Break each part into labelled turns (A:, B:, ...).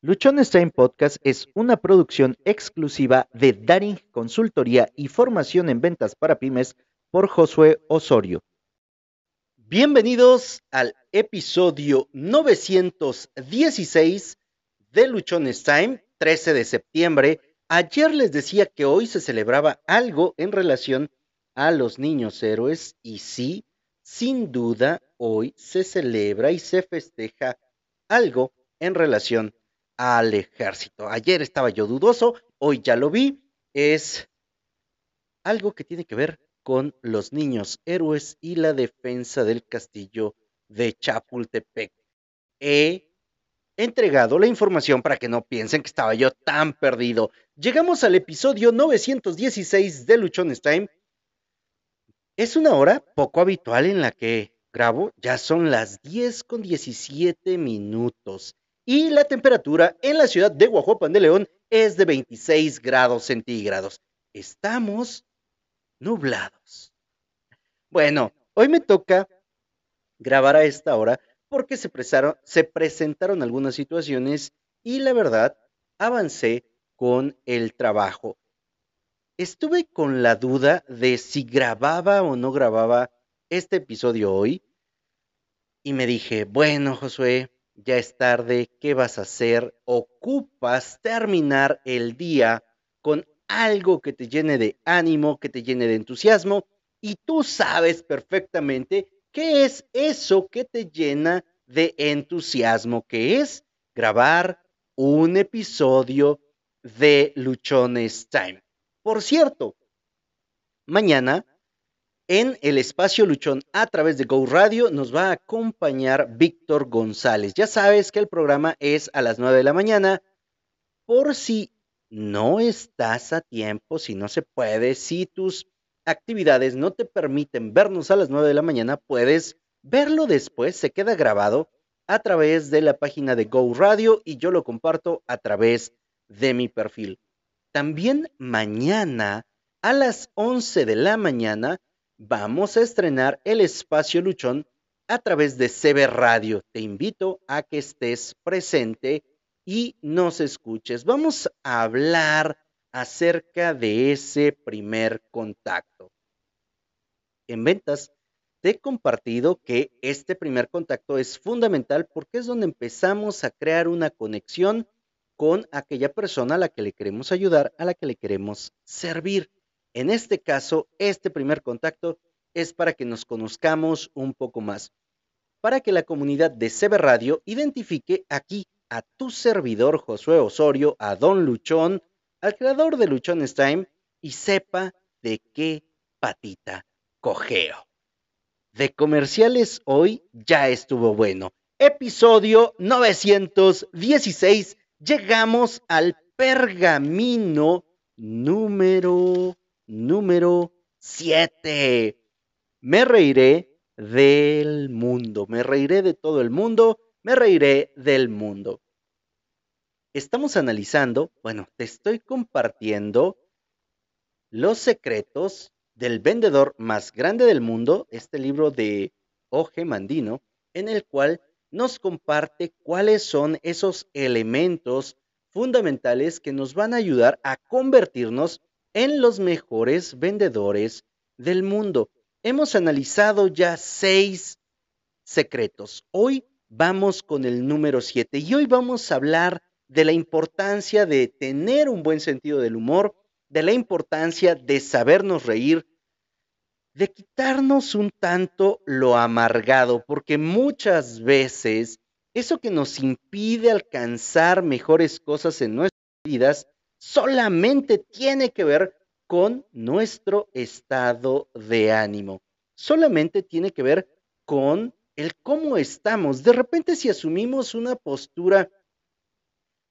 A: Luchones Time Podcast es una producción exclusiva de Daring Consultoría y Formación en Ventas para Pymes por Josué Osorio. Bienvenidos al episodio 916 de Luchones Time, 13 de septiembre. Ayer les decía que hoy se celebraba algo en relación a los niños héroes y sí, sin duda, hoy se celebra y se festeja algo en relación al ejército. Ayer estaba yo dudoso, hoy ya lo vi. Es algo que tiene que ver con los niños héroes y la defensa del castillo de Chapultepec. He entregado la información para que no piensen que estaba yo tan perdido. Llegamos al episodio 916 de Luchones Time. Es una hora poco habitual en la que grabo, ya son las 10 con 17 minutos y la temperatura en la ciudad de Guajuapan de León es de 26 grados centígrados. Estamos nublados. Bueno, hoy me toca grabar a esta hora porque se, se presentaron algunas situaciones y la verdad avancé con el trabajo. Estuve con la duda de si grababa o no grababa este episodio hoy y me dije, bueno, Josué, ya es tarde, ¿qué vas a hacer? Ocupas terminar el día con algo que te llene de ánimo, que te llene de entusiasmo, y tú sabes perfectamente qué es eso que te llena de entusiasmo, que es grabar un episodio de Luchones Time. Por cierto, mañana en el espacio Luchón a través de Go Radio nos va a acompañar Víctor González. Ya sabes que el programa es a las 9 de la mañana. Por si no estás a tiempo, si no se puede, si tus actividades no te permiten vernos a las 9 de la mañana, puedes verlo después, se queda grabado a través de la página de Go Radio y yo lo comparto a través de mi perfil. También mañana a las 11 de la mañana vamos a estrenar el espacio Luchón a través de CB Radio. Te invito a que estés presente y nos escuches. Vamos a hablar acerca de ese primer contacto. En ventas, te he compartido que este primer contacto es fundamental porque es donde empezamos a crear una conexión con aquella persona a la que le queremos ayudar, a la que le queremos servir. En este caso, este primer contacto es para que nos conozcamos un poco más, para que la comunidad de CB Radio identifique aquí a tu servidor Josué Osorio, a Don Luchón, al creador de Luchón Time y sepa de qué patita cogeo. De comerciales hoy ya estuvo bueno. Episodio 916. Llegamos al pergamino número número 7. Me reiré del mundo, me reiré de todo el mundo, me reiré del mundo. Estamos analizando, bueno, te estoy compartiendo los secretos del vendedor más grande del mundo, este libro de Oje Mandino, en el cual nos comparte cuáles son esos elementos fundamentales que nos van a ayudar a convertirnos en los mejores vendedores del mundo. Hemos analizado ya seis secretos. Hoy vamos con el número siete y hoy vamos a hablar de la importancia de tener un buen sentido del humor, de la importancia de sabernos reír, de quitarnos un tanto lo amargado, porque muchas veces eso que nos impide alcanzar mejores cosas en nuestras vidas solamente tiene que ver con nuestro estado de ánimo. Solamente tiene que ver con el cómo estamos. De repente si asumimos una postura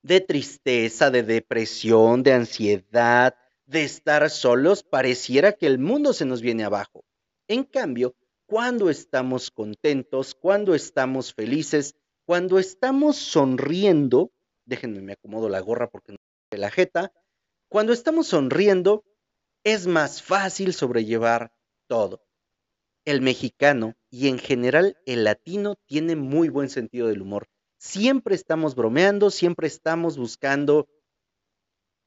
A: de tristeza, de depresión, de ansiedad, de estar solos, pareciera que el mundo se nos viene abajo. En cambio, cuando estamos contentos, cuando estamos felices, cuando estamos sonriendo, déjenme me acomodo la gorra porque me la jeta, cuando estamos sonriendo, es más fácil sobrellevar todo. El mexicano y en general el latino tiene muy buen sentido del humor siempre estamos bromeando, siempre estamos buscando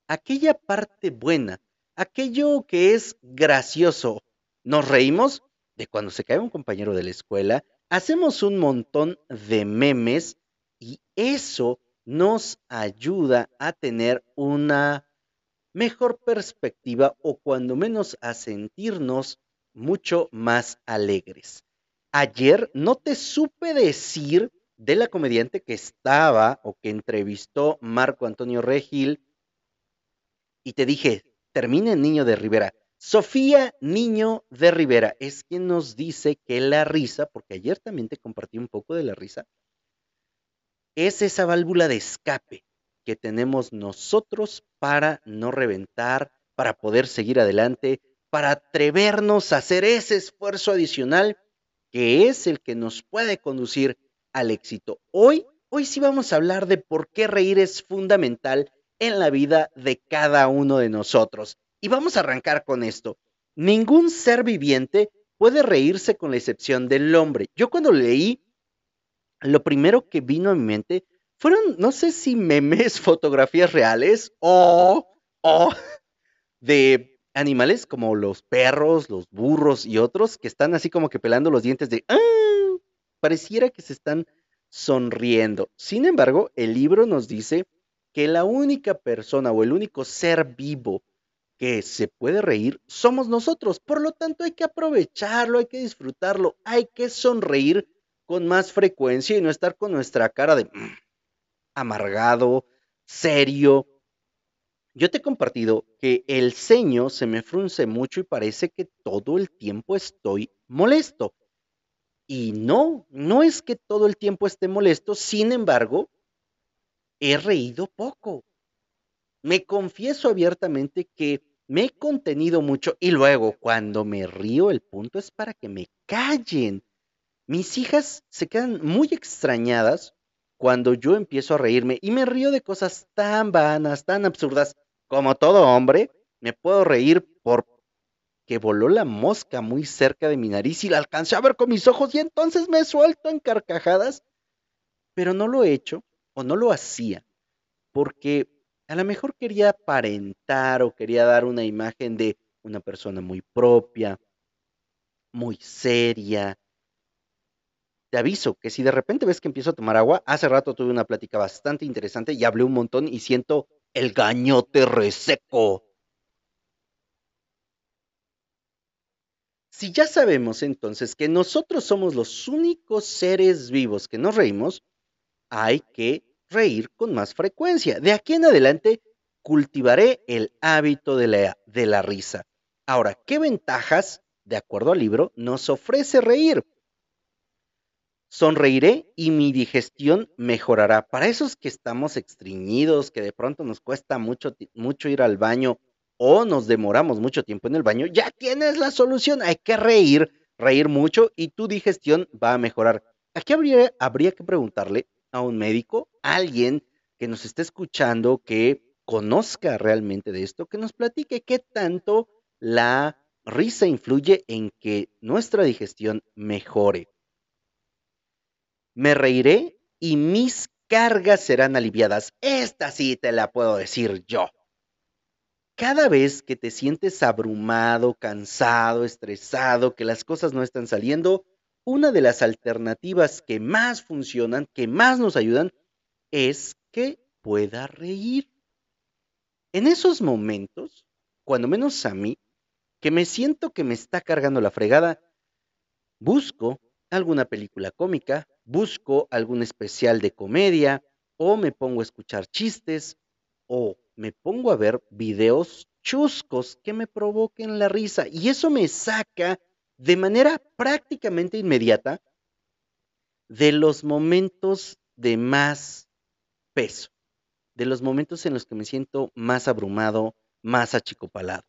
A: aquella parte buena, aquello que es gracioso. Nos reímos de cuando se cae un compañero de la escuela, hacemos un montón de memes y eso nos ayuda a tener una mejor perspectiva o cuando menos a sentirnos mucho más alegres. Ayer no te supe decir de la comediante que estaba o que entrevistó Marco Antonio Regil y te dije, termine Niño de Rivera. Sofía Niño de Rivera es quien nos dice que la risa, porque ayer también te compartí un poco de la risa, es esa válvula de escape que tenemos nosotros para no reventar, para poder seguir adelante, para atrevernos a hacer ese esfuerzo adicional que es el que nos puede conducir al éxito. Hoy, hoy sí vamos a hablar de por qué reír es fundamental en la vida de cada uno de nosotros. Y vamos a arrancar con esto. Ningún ser viviente puede reírse con la excepción del hombre. Yo cuando leí, lo primero que vino a mi mente fueron, no sé si memes, fotografías reales o, o de animales como los perros, los burros y otros que están así como que pelando los dientes de... ¡Ah! Pareciera que se están sonriendo. Sin embargo, el libro nos dice que la única persona o el único ser vivo que se puede reír somos nosotros. Por lo tanto, hay que aprovecharlo, hay que disfrutarlo, hay que sonreír con más frecuencia y no estar con nuestra cara de mm, amargado, serio. Yo te he compartido que el ceño se me frunce mucho y parece que todo el tiempo estoy molesto. Y no, no es que todo el tiempo esté molesto, sin embargo, he reído poco. Me confieso abiertamente que me he contenido mucho y luego cuando me río el punto es para que me callen. Mis hijas se quedan muy extrañadas cuando yo empiezo a reírme y me río de cosas tan vanas, tan absurdas, como todo hombre, me puedo reír por que voló la mosca muy cerca de mi nariz y la alcancé a ver con mis ojos y entonces me suelto en carcajadas, pero no lo he hecho o no lo hacía, porque a lo mejor quería aparentar o quería dar una imagen de una persona muy propia, muy seria. Te aviso que si de repente ves que empiezo a tomar agua, hace rato tuve una plática bastante interesante y hablé un montón y siento el gañote reseco. Si ya sabemos entonces que nosotros somos los únicos seres vivos que nos reímos, hay que reír con más frecuencia. De aquí en adelante cultivaré el hábito de la, de la risa. Ahora, ¿qué ventajas, de acuerdo al libro, nos ofrece reír? Sonreiré y mi digestión mejorará. Para esos que estamos extriñidos, que de pronto nos cuesta mucho, mucho ir al baño o nos demoramos mucho tiempo en el baño, ya tienes la solución. Hay que reír, reír mucho y tu digestión va a mejorar. Aquí habría, habría que preguntarle a un médico, alguien que nos esté escuchando, que conozca realmente de esto, que nos platique qué tanto la risa influye en que nuestra digestión mejore. Me reiré y mis cargas serán aliviadas. Esta sí te la puedo decir yo. Cada vez que te sientes abrumado, cansado, estresado, que las cosas no están saliendo, una de las alternativas que más funcionan, que más nos ayudan, es que pueda reír. En esos momentos, cuando menos a mí, que me siento que me está cargando la fregada, busco alguna película cómica, busco algún especial de comedia, o me pongo a escuchar chistes, o me pongo a ver videos chuscos que me provoquen la risa. Y eso me saca de manera prácticamente inmediata de los momentos de más peso, de los momentos en los que me siento más abrumado, más achicopalado.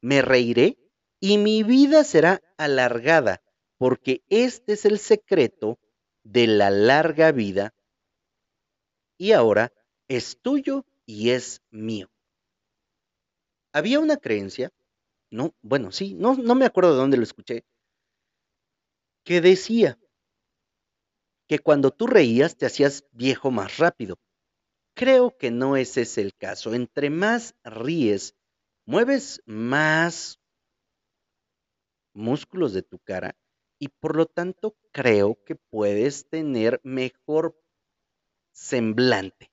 A: Me reiré y mi vida será alargada, porque este es el secreto de la larga vida y ahora es tuyo y es mío. Había una creencia no, bueno, sí, no, no me acuerdo de dónde lo escuché, que decía que cuando tú reías te hacías viejo más rápido. Creo que no ese es el caso. Entre más ríes, mueves más músculos de tu cara y por lo tanto creo que puedes tener mejor semblante.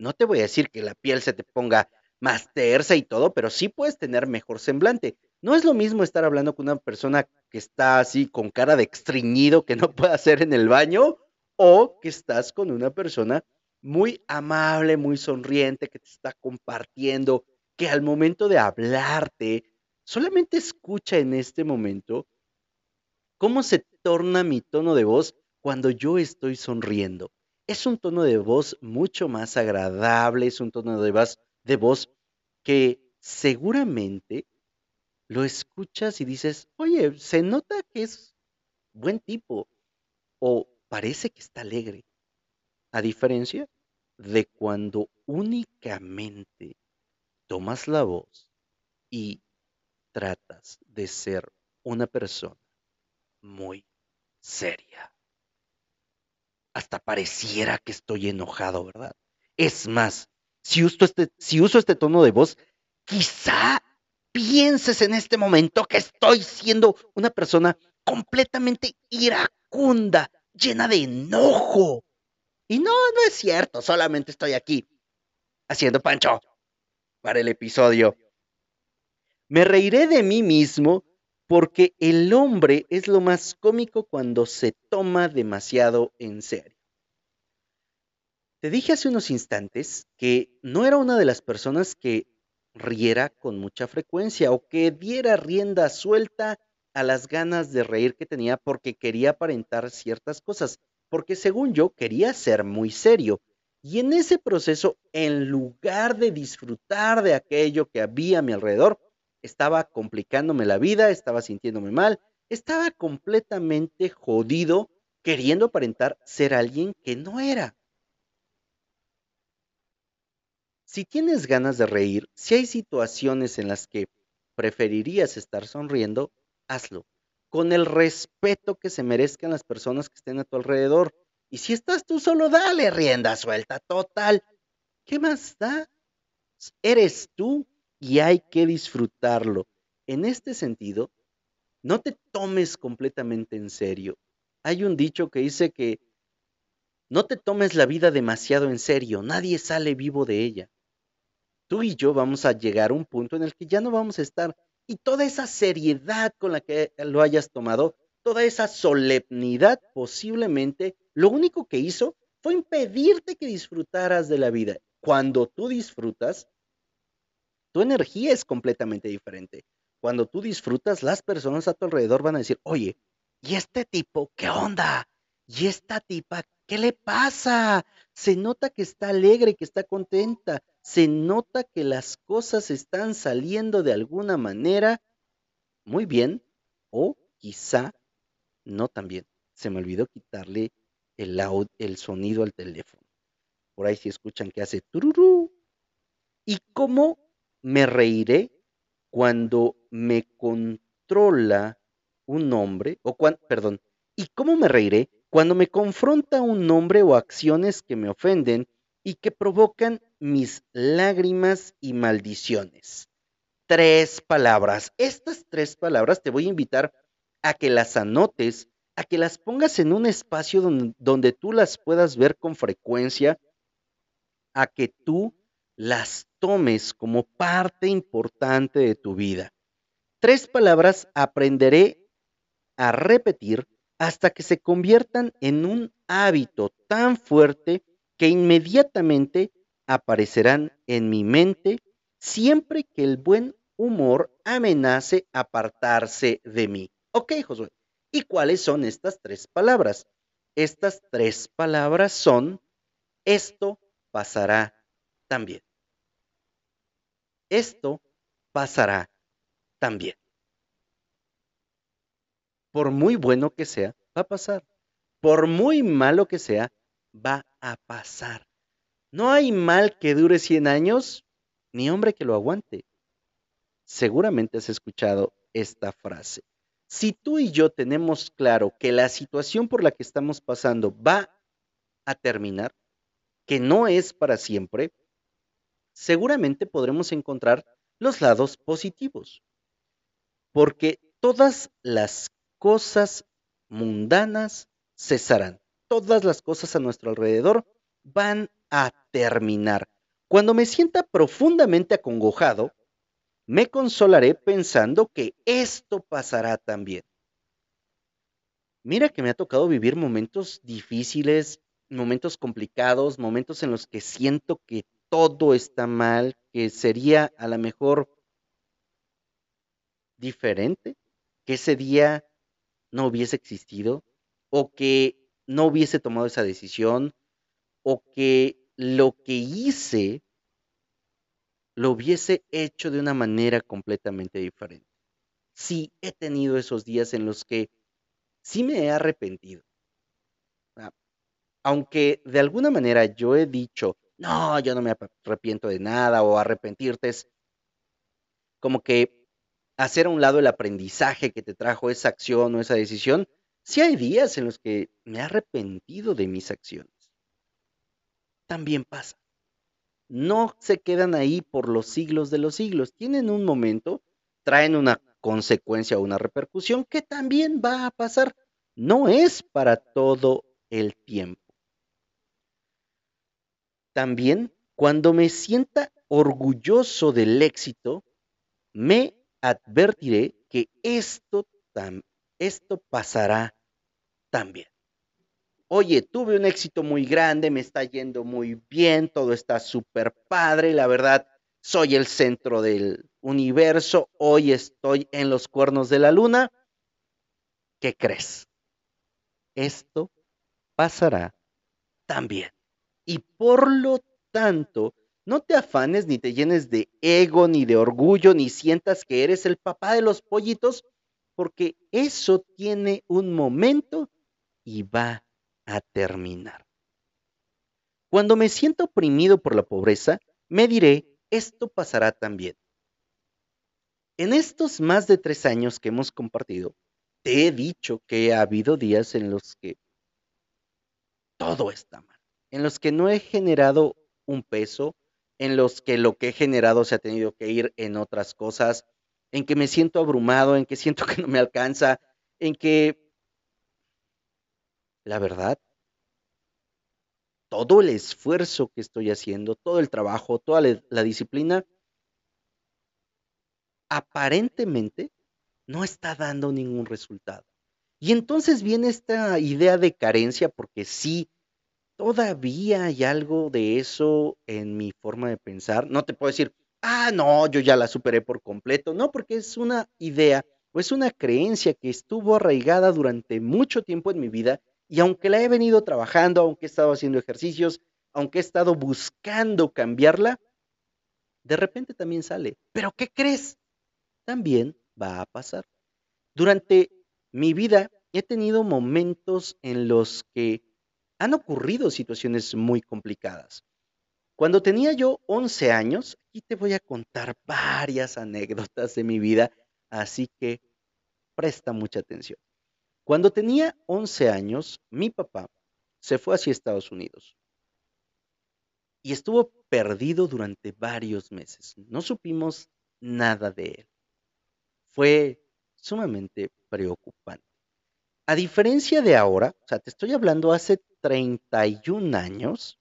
A: No te voy a decir que la piel se te ponga más tersa y todo, pero sí puedes tener mejor semblante. No es lo mismo estar hablando con una persona que está así con cara de extriñido que no puede hacer en el baño o que estás con una persona muy amable, muy sonriente, que te está compartiendo, que al momento de hablarte, solamente escucha en este momento cómo se torna mi tono de voz cuando yo estoy sonriendo. Es un tono de voz mucho más agradable, es un tono de voz, de voz que seguramente lo escuchas y dices, oye, se nota que es buen tipo o parece que está alegre, a diferencia de cuando únicamente tomas la voz y tratas de ser una persona muy seria. Hasta pareciera que estoy enojado, ¿verdad? Es más, si uso este, si uso este tono de voz, quizá pienses en este momento que estoy siendo una persona completamente iracunda, llena de enojo. Y no, no es cierto, solamente estoy aquí haciendo pancho para el episodio. Me reiré de mí mismo porque el hombre es lo más cómico cuando se toma demasiado en serio. Te dije hace unos instantes que no era una de las personas que riera con mucha frecuencia o que diera rienda suelta a las ganas de reír que tenía porque quería aparentar ciertas cosas, porque según yo quería ser muy serio. Y en ese proceso, en lugar de disfrutar de aquello que había a mi alrededor, estaba complicándome la vida, estaba sintiéndome mal, estaba completamente jodido queriendo aparentar ser alguien que no era. Si tienes ganas de reír, si hay situaciones en las que preferirías estar sonriendo, hazlo, con el respeto que se merezcan las personas que estén a tu alrededor. Y si estás tú solo, dale rienda suelta, total. ¿Qué más da? Eres tú y hay que disfrutarlo. En este sentido, no te tomes completamente en serio. Hay un dicho que dice que no te tomes la vida demasiado en serio, nadie sale vivo de ella. Tú y yo vamos a llegar a un punto en el que ya no vamos a estar y toda esa seriedad con la que lo hayas tomado, toda esa solemnidad posiblemente, lo único que hizo fue impedirte que disfrutaras de la vida. Cuando tú disfrutas, tu energía es completamente diferente. Cuando tú disfrutas, las personas a tu alrededor van a decir, oye, ¿y este tipo qué onda? ¿Y esta tipa qué le pasa? Se nota que está alegre, que está contenta se nota que las cosas están saliendo de alguna manera muy bien o quizá no tan bien. Se me olvidó quitarle el, sonido al teléfono. Por ahí si escuchan que hace tururú. ¿Y cómo me reiré cuando me controla un hombre? O cuando, perdón, ¿y cómo me reiré cuando me confronta un hombre o acciones que me ofenden y que provocan mis lágrimas y maldiciones. Tres palabras. Estas tres palabras te voy a invitar a que las anotes, a que las pongas en un espacio donde, tú las puedas ver con frecuencia, a que tú las tomes como parte importante de tu vida. Tres palabras aprenderé a repetir hasta que se conviertan en un hábito tan fuerte que inmediatamente aparecerán en mi mente siempre que el buen humor amenace apartarse de mí. Ok, Josué. ¿Y cuáles son estas tres palabras? Estas tres palabras son, esto pasará también. Esto pasará también. Por muy bueno que sea, va a pasar. Por muy malo que sea, va a pasar. No hay mal que dure 100 años, ni hombre que lo aguante. Seguramente has escuchado esta frase. Si tú y yo tenemos claro que la situación por la que estamos pasando va a terminar, que no es para siempre, seguramente podremos encontrar los lados positivos. Porque todas las cosas mundanas cesarán. Todas las cosas a nuestro alrededor van a terminar. Cuando me sienta profundamente acongojado, me consolaré pensando que esto pasará también. Mira que me ha tocado vivir momentos difíciles, momentos complicados, momentos en los que siento que todo está mal, que sería a lo mejor diferente, que ese día no hubiese existido o que no hubiese tomado esa decisión o que lo que hice lo hubiese hecho de una manera completamente diferente. Sí, he tenido esos días en los que sí me he arrepentido. Ah, aunque de alguna manera yo he dicho, no, yo no me arrepiento de nada o arrepentirte es como que hacer a un lado el aprendizaje que te trajo esa acción o esa decisión, sí hay días en los que me he arrepentido de mis acciones. También pasa. No se quedan ahí por los siglos de los siglos. Tienen un momento, traen una consecuencia o una repercusión que también va a pasar. No es para todo el tiempo. También, cuando me sienta orgulloso del éxito, me advertiré que esto, esto pasará también. Oye, tuve un éxito muy grande, me está yendo muy bien, todo está súper padre, la verdad, soy el centro del universo, hoy estoy en los cuernos de la luna. ¿Qué crees? Esto pasará también. Y por lo tanto, no te afanes ni te llenes de ego, ni de orgullo, ni sientas que eres el papá de los pollitos, porque eso tiene un momento y va a terminar. Cuando me siento oprimido por la pobreza, me diré, esto pasará también. En estos más de tres años que hemos compartido, te he dicho que ha habido días en los que todo está mal, en los que no he generado un peso, en los que lo que he generado se ha tenido que ir en otras cosas, en que me siento abrumado, en que siento que no me alcanza, en que, la verdad, todo el esfuerzo que estoy haciendo, todo el trabajo, toda la, disciplina, aparentemente no está dando ningún resultado. Y entonces viene esta idea de carencia, porque sí, todavía hay algo de eso en mi forma de pensar. No te puedo decir, ah, no, yo ya la superé por completo. No, porque es una idea o es una creencia que estuvo arraigada durante mucho tiempo en mi vida y aunque la he venido trabajando, aunque he estado haciendo ejercicios, aunque he estado buscando cambiarla, de repente también sale. Pero ¿qué crees? También va a pasar. Durante mi vida he tenido momentos en los que han ocurrido situaciones muy complicadas. Cuando tenía yo 11 años, aquí te voy a contar varias anécdotas de mi vida, así que presta mucha atención. Cuando tenía 11 años, mi papá se fue hacia Estados Unidos y estuvo perdido durante varios meses. No supimos nada de él. Fue sumamente preocupante. A diferencia de ahora, o sea, te estoy hablando hace 31 años,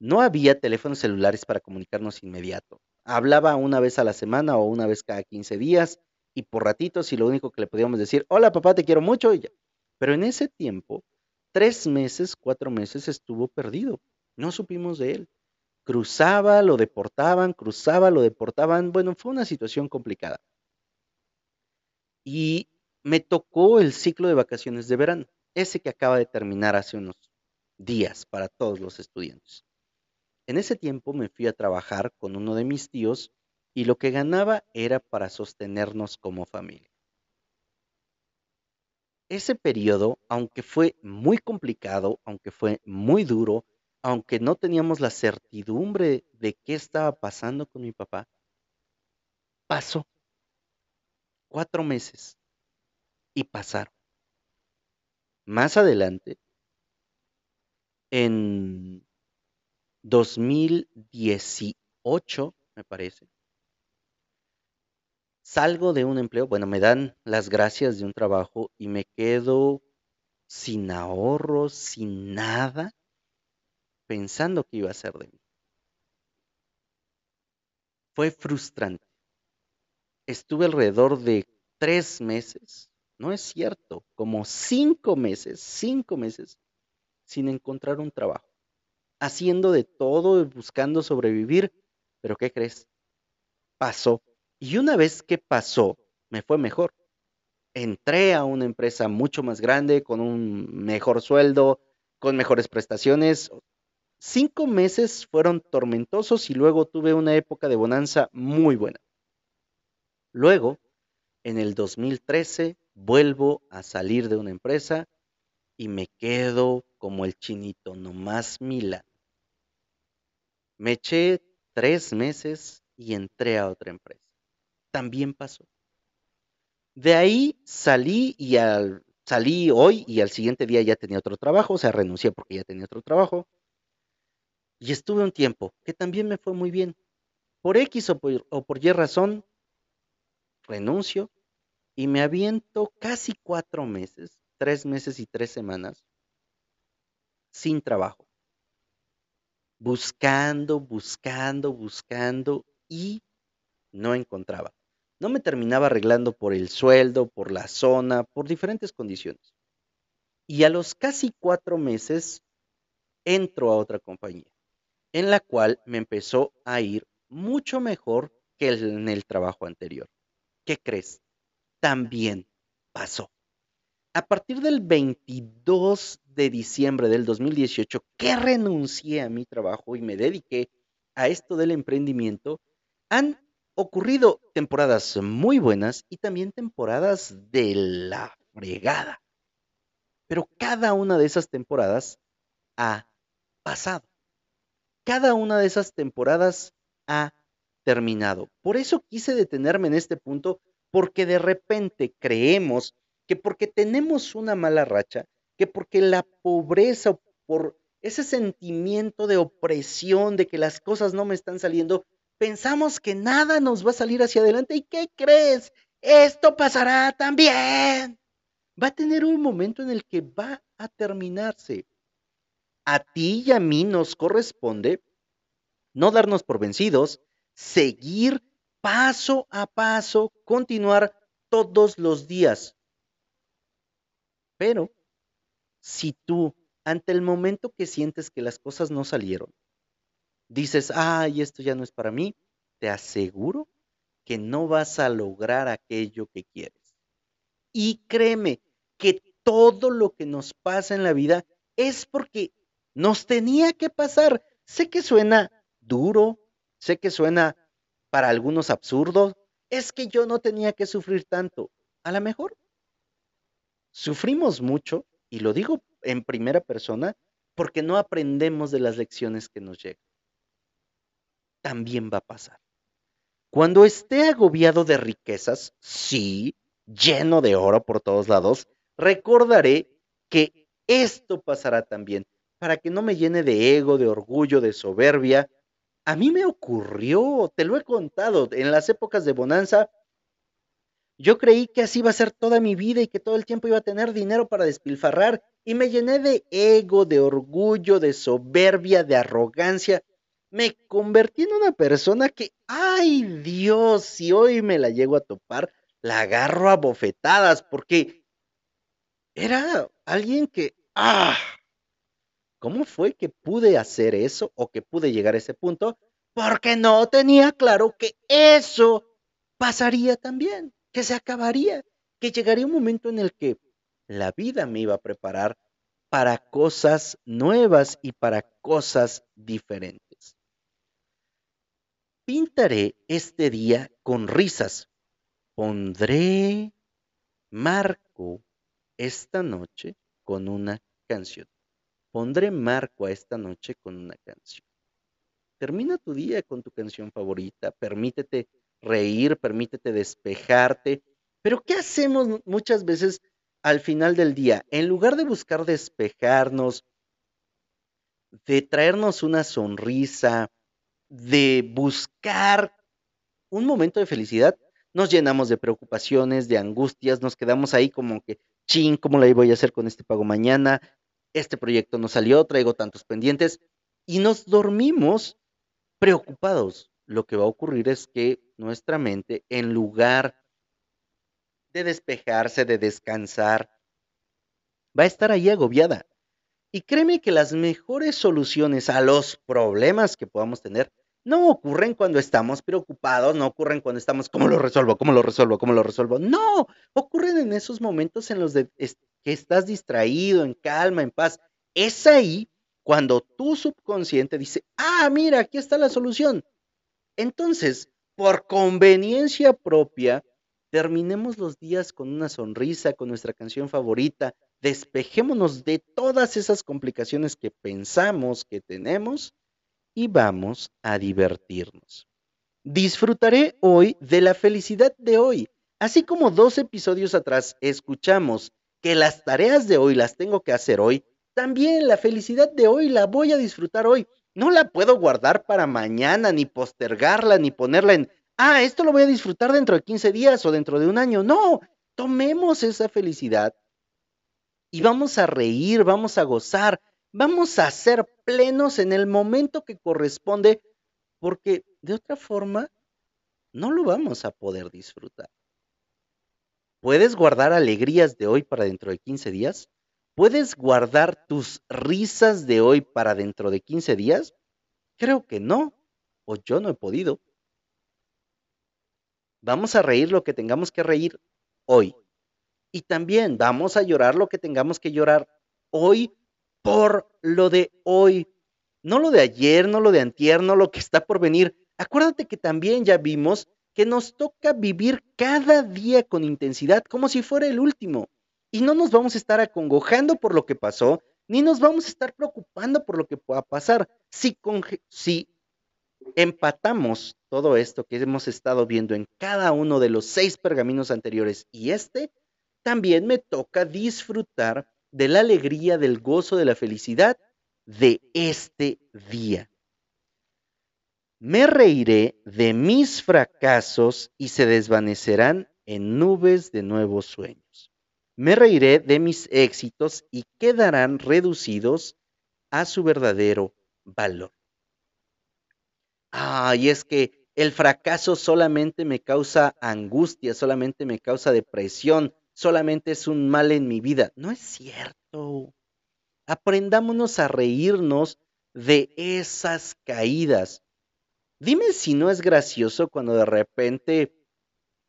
A: no había teléfonos celulares para comunicarnos inmediato. Hablaba una vez a la semana o una vez cada 15 días y por ratitos y lo único que le podíamos decir, hola papá, te quiero mucho. Y Pero en ese tiempo, tres meses, cuatro meses estuvo perdido. No supimos de él. Cruzaba, lo deportaban, cruzaba, lo deportaban. Bueno, fue una situación complicada. Y me tocó el ciclo de vacaciones de verano, ese que acaba de terminar hace unos días para todos los estudiantes. En ese tiempo me fui a trabajar con uno de mis tíos y lo que ganaba era para sostenernos como familia. Ese periodo, aunque fue muy complicado, aunque fue muy duro, aunque no teníamos la certidumbre de qué estaba pasando con mi papá, pasó. Cuatro meses y pasaron. Más adelante, en 2018, me parece. Salgo de un empleo, bueno, me dan las gracias de un trabajo y me quedo sin ahorros, sin nada, pensando que iba a ser de mí. Fue frustrante. Estuve alrededor de tres meses, no es cierto, como cinco meses, cinco meses, sin encontrar un trabajo, haciendo de todo, buscando sobrevivir, pero ¿qué crees? Pasó. Y una vez que pasó, me fue mejor. Entré a una empresa mucho más grande, con un mejor sueldo, con mejores prestaciones. Cinco meses fueron tormentosos y luego tuve una época de bonanza muy buena. Luego, en el 2013, vuelvo a salir de una empresa y me quedo como el chinito, nomás mila. Me eché tres meses y entré a otra empresa. También pasó. De ahí salí y al, salí hoy y al siguiente día ya tenía otro trabajo, o sea, renuncié porque ya tenía otro trabajo. Y estuve un tiempo que también me fue muy bien. Por X por, o por Y razón, renuncio y me aviento casi cuatro meses, tres meses y tres semanas sin trabajo. Buscando, buscando, buscando y no encontraba. No me terminaba arreglando por el sueldo, por la zona, por diferentes condiciones. Y a los casi cuatro meses entro a otra compañía, en la cual me empezó a ir mucho mejor que en el trabajo anterior. ¿Qué crees? También pasó. A partir del 22 de diciembre del 2018, que renuncié a mi trabajo y me dediqué a esto del emprendimiento, han ocurrido temporadas muy buenas y también temporadas de la fregada. Pero cada una de esas temporadas ha pasado. Cada una de esas temporadas ha terminado. Por eso quise detenerme en este punto, porque de repente creemos que porque tenemos una mala racha, que porque la pobreza, por ese sentimiento de opresión, de que las cosas no me están saliendo, pensamos que nada nos va a salir hacia adelante. ¿Y qué crees? Esto pasará también. Va a tener un momento en el que va a terminarse. A ti y a mí nos corresponde no darnos por vencidos, seguir paso a paso, continuar todos los días. Pero si tú, ante el momento que sientes que las cosas no salieron, dices, ay, esto ya no es para mí, te aseguro que no vas a lograr aquello que quieres. Y créeme que todo lo que nos pasa en la vida es porque nos tenía que pasar. Sé que suena duro, sé que suena para algunos absurdo, es que yo no tenía que sufrir tanto. A lo mejor sufrimos mucho, y lo digo en primera persona, porque no aprendemos de las lecciones que nos llegan también va a pasar. Cuando esté agobiado de riquezas, sí, lleno de oro por todos lados, recordaré que esto pasará también, para que no me llene de ego, de orgullo, de soberbia. A mí me ocurrió, te lo he contado, en las épocas de bonanza, yo creí que así iba a ser toda mi vida y que todo el tiempo iba a tener dinero para despilfarrar y me llené de ego, de orgullo, de soberbia, de arrogancia. Me convertí en una persona que, ay Dios, si hoy me la llego a topar, la agarro a bofetadas, porque era alguien que, ah, ¿cómo fue que pude hacer eso o que pude llegar a ese punto? Porque no tenía claro que eso pasaría también, que se acabaría, que llegaría un momento en el que la vida me iba a preparar para cosas nuevas y para cosas diferentes. Pintaré este día con risas. Pondré marco esta noche con una canción. Pondré marco a esta noche con una canción. Termina tu día con tu canción favorita, permítete reír, permítete despejarte. Pero ¿qué hacemos muchas veces al final del día? En lugar de buscar despejarnos, de traernos una sonrisa, de buscar un momento de felicidad, nos llenamos de preocupaciones, de angustias, nos quedamos ahí como que, ching, ¿cómo la voy a hacer con este pago mañana? Este proyecto no salió, traigo tantos pendientes y nos dormimos preocupados. Lo que va a ocurrir es que nuestra mente, en lugar de despejarse, de descansar, va a estar ahí agobiada. Y créeme que las mejores soluciones a los problemas que podamos tener no ocurren cuando estamos preocupados, no ocurren cuando estamos, ¿cómo lo resuelvo? ¿Cómo lo resuelvo? ¿Cómo lo resuelvo? No, ocurren en esos momentos en los de, que estás distraído, en calma, en paz. Es ahí cuando tu subconsciente dice, ah, mira, aquí está la solución. Entonces, por conveniencia propia, terminemos los días con una sonrisa, con nuestra canción favorita, despejémonos de todas esas complicaciones que pensamos que tenemos y vamos a divertirnos. Disfrutaré hoy de la felicidad de hoy, así como dos episodios atrás escuchamos que las tareas de hoy las tengo que hacer hoy, también la felicidad de hoy la voy a disfrutar hoy. No la puedo guardar para mañana, ni postergarla, ni ponerla en, ah, esto lo voy a disfrutar dentro de 15 días o dentro de un año. No, tomemos esa felicidad y vamos a reír, vamos a gozar, vamos a ser plenos en el momento que corresponde, porque de otra forma no lo vamos a poder disfrutar. ¿Puedes guardar alegrías de hoy para dentro de 15 días? ¿Puedes guardar tus risas de hoy para dentro de 15 días? Creo que no, o yo no he podido. Vamos a reír lo que tengamos que reír hoy. Y también vamos a llorar lo que tengamos que llorar hoy por lo de hoy. No lo de ayer, no lo de antier, no lo que está por venir. Acuérdate que también ya vimos que nos toca vivir cada día con intensidad como si fuera el último. Y no nos vamos a estar acongojando por lo que pasó, ni nos vamos a estar preocupando por lo que pueda pasar. Si, empatamos todo esto que hemos estado viendo en cada uno de los seis pergaminos anteriores y este, también me toca disfrutar de la alegría, del gozo, de la felicidad de este día. Me reiré de mis fracasos y se desvanecerán en nubes de nuevos sueños. Me reiré de mis éxitos y quedarán reducidos a su verdadero valor. Ay, es que el fracaso solamente me causa angustia, solamente me causa depresión, solamente es un mal en mi vida. No es cierto. Aprendámonos a reírnos de esas caídas. Dime si no es gracioso cuando de repente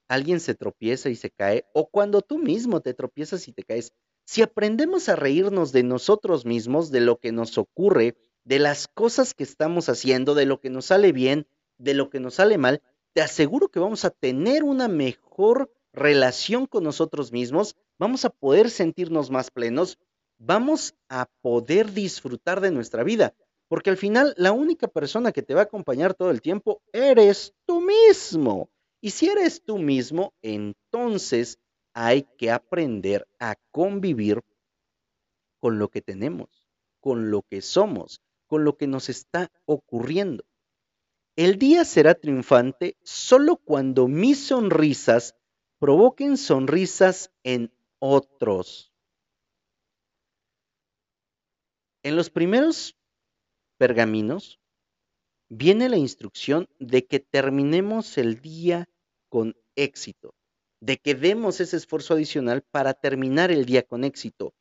A: alguien se tropieza y se cae, o cuando tú mismo te tropiezas y te caes. Si aprendemos a reírnos de nosotros mismos, de lo que nos ocurre, de las cosas que estamos haciendo, de lo que nos sale bien, de lo que nos sale mal, te aseguro que vamos a tener una mejor relación con nosotros mismos, vamos a poder sentirnos más plenos, vamos a poder disfrutar de nuestra vida, porque al final la única persona que te va a acompañar todo el tiempo eres tú mismo. Y si eres tú mismo, entonces hay que aprender a convivir con lo que tenemos, con lo que somos, con lo que nos está ocurriendo. El día será triunfante solo cuando mis sonrisas provoquen sonrisas en otros. En los primeros pergaminos viene la instrucción de que terminemos el día con éxito, de que demos ese esfuerzo adicional para terminar el día con éxito.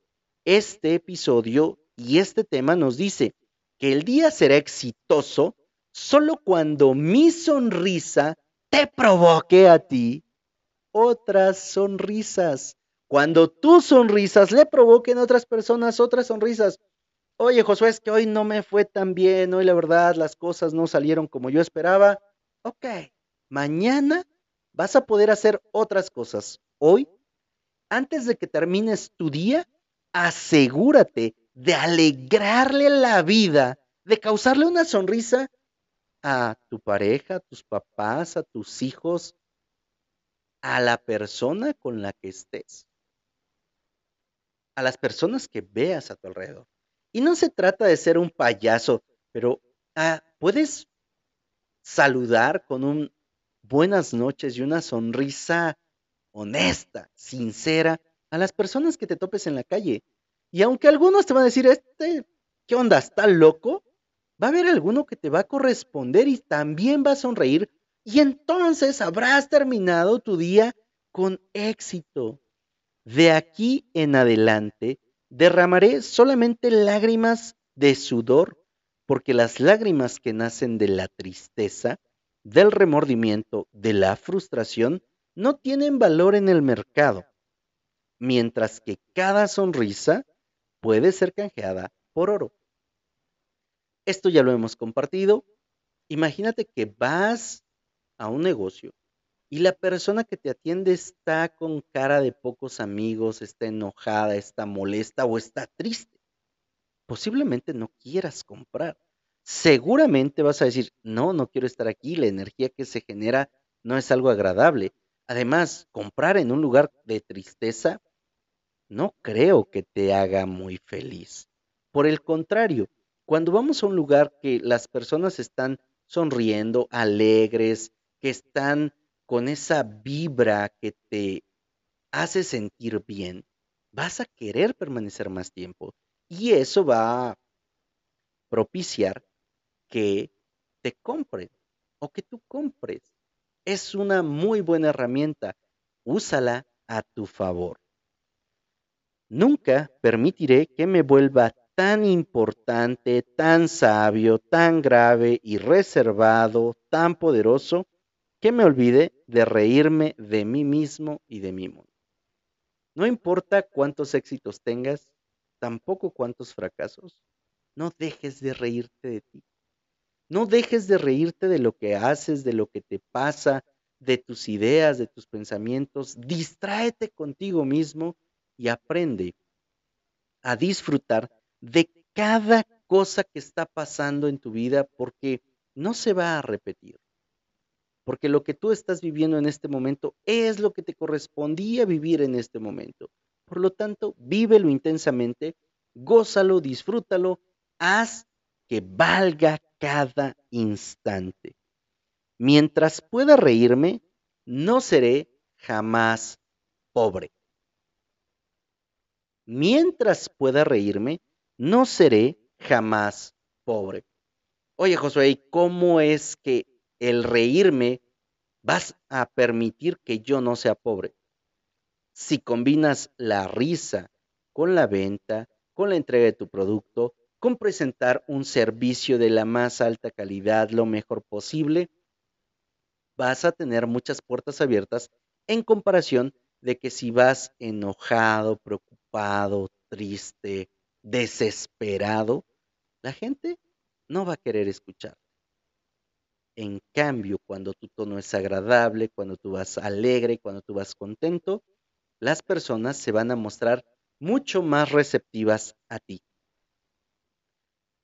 A: Este episodio y este tema nos dice que el día será exitoso solo cuando mi sonrisa te provoque a ti otras sonrisas. Cuando tus sonrisas le provoquen a otras personas otras sonrisas. Oye, Josué, es que hoy no me fue tan bien, hoy la verdad las cosas no salieron como yo esperaba. Ok, mañana vas a poder hacer otras cosas. Hoy, antes de que termines tu día, asegúrate de alegrarle la vida, de causarle una sonrisa a tu pareja, a tus papás, a tus hijos, a la persona con la que estés, a las personas que veas a tu alrededor. Y no se trata de ser un payaso, pero ah, puedes saludar con un buenas noches y una sonrisa honesta, sincera, a las personas que te topes en la calle. Y aunque algunos te van a decir, este, ¿qué onda? ¿Está loco? Va a haber alguno que te va a corresponder y también va a sonreír y entonces habrás terminado tu día con éxito. De aquí en adelante derramaré solamente lágrimas de sudor, porque las lágrimas que nacen de la tristeza, del remordimiento, de la frustración, no tienen valor en el mercado, mientras que cada sonrisa puede ser canjeada por oro. Esto ya lo hemos compartido. Imagínate que vas a un negocio y la persona que te atiende está con cara de pocos amigos, está enojada, está molesta o está triste. Posiblemente no quieras comprar. Seguramente vas a decir, no, no quiero estar aquí, la energía que se genera no es algo agradable. Además, comprar en un lugar de tristeza no creo que te haga muy feliz. Por el contrario, cuando vamos a un lugar que las personas están sonriendo, alegres, que están con esa vibra que te hace sentir bien, vas a querer permanecer más tiempo. Y eso va a propiciar que te compren o que tú compres es una muy buena herramienta. Úsala a tu favor. Nunca permitiré que me vuelva tan importante, tan sabio, tan grave y reservado, tan poderoso, que me olvide de reírme de mí mismo y de mi mundo. No importa cuántos éxitos tengas, tampoco cuántos fracasos, no dejes de reírte de ti. No dejes de reírte de lo que haces, de lo que te pasa, de tus ideas, de tus pensamientos. Distráete contigo mismo y aprende a disfrutar de cada cosa que está pasando en tu vida porque no se va a repetir. Porque lo que tú estás viviendo en este momento es lo que te correspondía vivir en este momento. Por lo tanto, vívelo intensamente, gózalo, disfrútalo, haz que valga cada instante. Mientras pueda reírme, no seré jamás pobre. Mientras pueda reírme, no seré jamás pobre. Oye, Josué, ¿cómo es que el reírme vas a permitir que yo no sea pobre? Si combinas la risa con la venta, con la entrega de tu producto, con presentar un servicio de la más alta calidad lo mejor posible, vas a tener muchas puertas abiertas en comparación de que si vas enojado, preocupado, triste, desesperado, la gente no va a querer escuchar. En cambio, cuando tu tono es agradable, cuando tú vas alegre, cuando tú vas contento, las personas se van a mostrar mucho más receptivas a ti.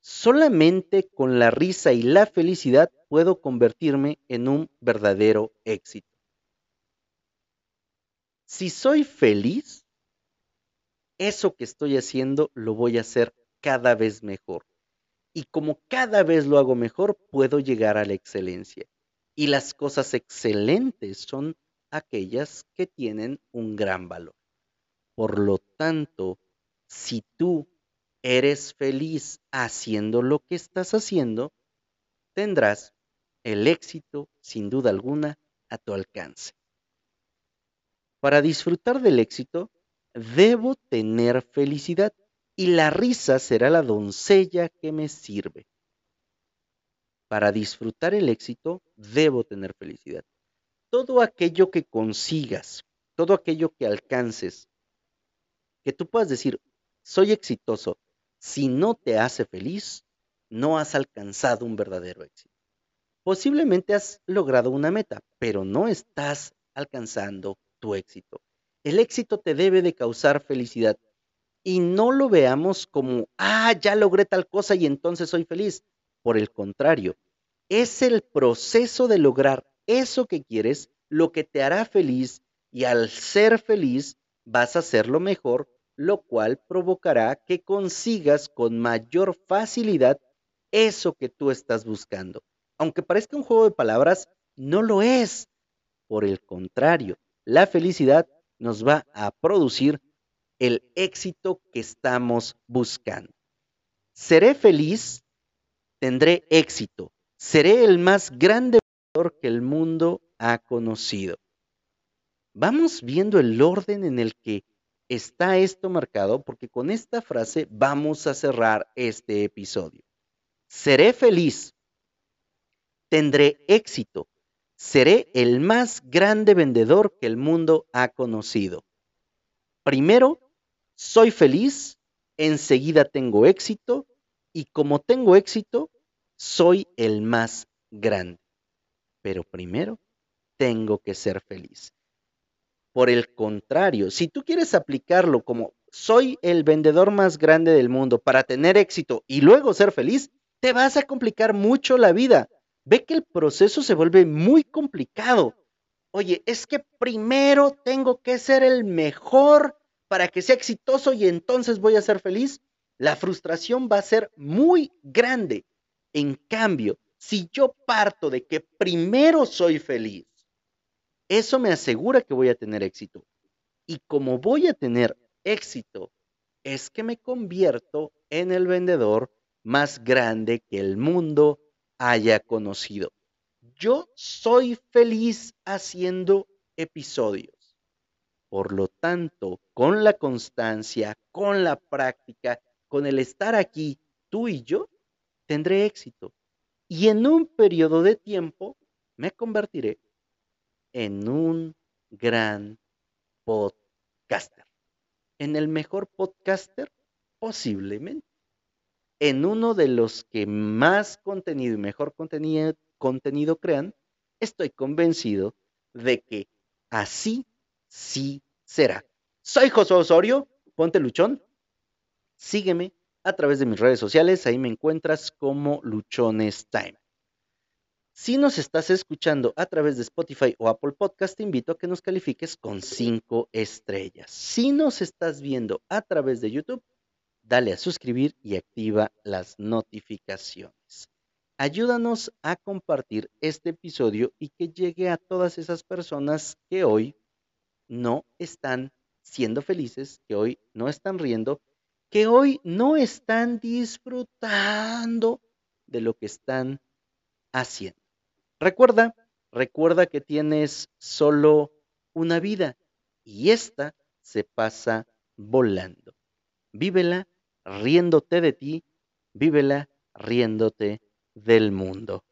A: Solamente con la risa y la felicidad puedo convertirme en un verdadero éxito. Si soy feliz, eso que estoy haciendo lo voy a hacer cada vez mejor. Y como cada vez lo hago mejor, puedo llegar a la excelencia. Y las cosas excelentes son aquellas que tienen un gran valor. Por lo tanto, si tú eres feliz haciendo lo que estás haciendo, tendrás el éxito, sin duda alguna, a tu alcance. Para disfrutar del éxito, debo tener felicidad y la risa será la doncella que me sirve. Para disfrutar el éxito, debo tener felicidad. Todo aquello que consigas, todo aquello que alcances, que tú puedas decir, soy exitoso, si no te hace feliz, no has alcanzado un verdadero éxito. Posiblemente has logrado una meta, pero no estás alcanzando tu éxito. El éxito te debe de causar felicidad y no lo veamos como, ah, ya logré tal cosa y entonces soy feliz. Por el contrario, es el proceso de lograr eso que quieres lo que te hará feliz y al ser feliz vas a hacerlo mejor lo cual provocará que consigas con mayor facilidad eso que tú estás buscando. Aunque parezca un juego de palabras, no lo es. Por el contrario, la felicidad nos va a producir el éxito que estamos buscando. Seré feliz, tendré éxito, seré el más grande que el mundo ha conocido. Vamos viendo el orden en el que está esto marcado porque con esta frase vamos a cerrar este episodio. Seré feliz, tendré éxito, seré el más grande vendedor que el mundo ha conocido. Primero, soy feliz, enseguida tengo éxito y como tengo éxito, soy el más grande. Pero primero, tengo que ser feliz. Por el contrario, si tú quieres aplicarlo como soy el vendedor más grande del mundo para tener éxito y luego ser feliz, te vas a complicar mucho la vida. Ve que el proceso se vuelve muy complicado. Oye, es que primero tengo que ser el mejor para que sea exitoso y entonces voy a ser feliz. La frustración va a ser muy grande. En cambio, si yo parto de que primero soy feliz, eso me asegura que voy a tener éxito. Y como voy a tener éxito, es que me convierto en el vendedor más grande que el mundo haya conocido. Yo soy feliz haciendo episodios. Por lo tanto, con la constancia, con la práctica, con el estar aquí, tú y yo, tendré éxito. Y en un periodo de tiempo me convertiré en un gran podcaster. En el mejor podcaster posiblemente. En uno de los que más contenido y mejor contenido, contenido crean, estoy convencido de que así sí será. Soy José Osorio, ponte luchón. Sígueme a través de mis redes sociales, ahí me encuentras como Luchones Time. Si nos estás escuchando a través de Spotify o Apple Podcast, te invito a que nos califiques con cinco estrellas. Si nos estás viendo a través de YouTube, dale a suscribir y activa las notificaciones. Ayúdanos a compartir este episodio y que llegue a todas esas personas que hoy no están siendo felices, que hoy no están riendo, que hoy no están disfrutando de lo que están haciendo. Recuerda, recuerda que tienes solo una vida y esta se pasa volando. Vívela riéndote de ti, vívela riéndote del mundo.